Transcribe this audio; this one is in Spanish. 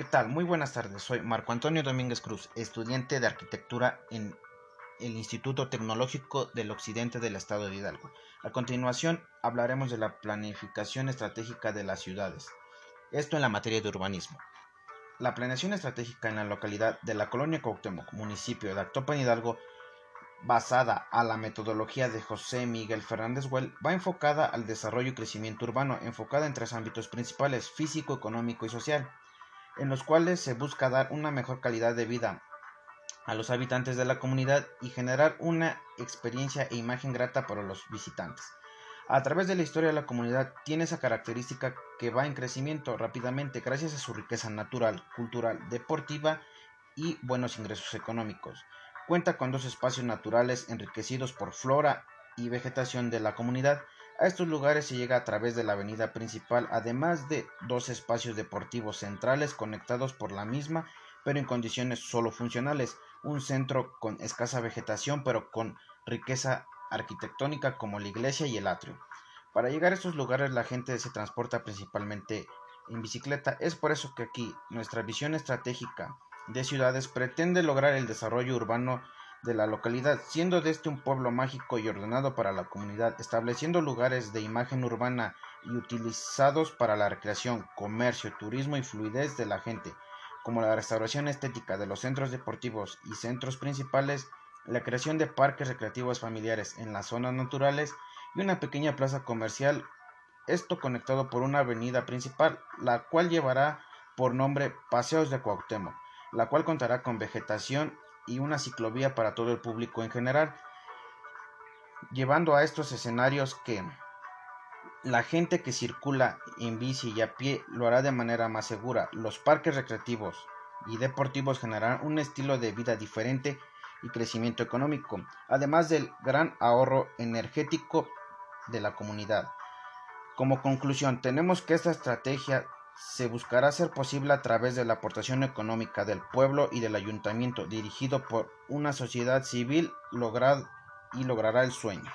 ¿Qué tal? Muy buenas tardes. Soy Marco Antonio Domínguez Cruz, estudiante de arquitectura en el Instituto Tecnológico del Occidente del Estado de Hidalgo. A continuación hablaremos de la planificación estratégica de las ciudades. Esto en la materia de urbanismo. La planeación estratégica en la localidad de la colonia Cuauhtémoc, municipio de Actopan Hidalgo, basada a la metodología de José Miguel Fernández Well, va enfocada al desarrollo y crecimiento urbano, enfocada en tres ámbitos principales, físico, económico y social en los cuales se busca dar una mejor calidad de vida a los habitantes de la comunidad y generar una experiencia e imagen grata para los visitantes. A través de la historia la comunidad tiene esa característica que va en crecimiento rápidamente gracias a su riqueza natural, cultural, deportiva y buenos ingresos económicos. Cuenta con dos espacios naturales enriquecidos por flora y vegetación de la comunidad, a estos lugares se llega a través de la avenida principal, además de dos espacios deportivos centrales conectados por la misma, pero en condiciones solo funcionales, un centro con escasa vegetación, pero con riqueza arquitectónica como la iglesia y el atrio. Para llegar a estos lugares la gente se transporta principalmente en bicicleta. Es por eso que aquí nuestra visión estratégica de ciudades pretende lograr el desarrollo urbano de la localidad, siendo de este un pueblo mágico y ordenado para la comunidad, estableciendo lugares de imagen urbana y utilizados para la recreación, comercio, turismo y fluidez de la gente, como la restauración estética de los centros deportivos y centros principales, la creación de parques recreativos familiares en las zonas naturales y una pequeña plaza comercial, esto conectado por una avenida principal, la cual llevará por nombre Paseos de Cuauhtémoc, la cual contará con vegetación y una ciclovía para todo el público en general, llevando a estos escenarios que la gente que circula en bici y a pie lo hará de manera más segura. Los parques recreativos y deportivos generarán un estilo de vida diferente y crecimiento económico, además del gran ahorro energético de la comunidad. Como conclusión, tenemos que esta estrategia se buscará ser posible a través de la aportación económica del pueblo y del ayuntamiento, dirigido por una sociedad civil lograr y logrará el sueño.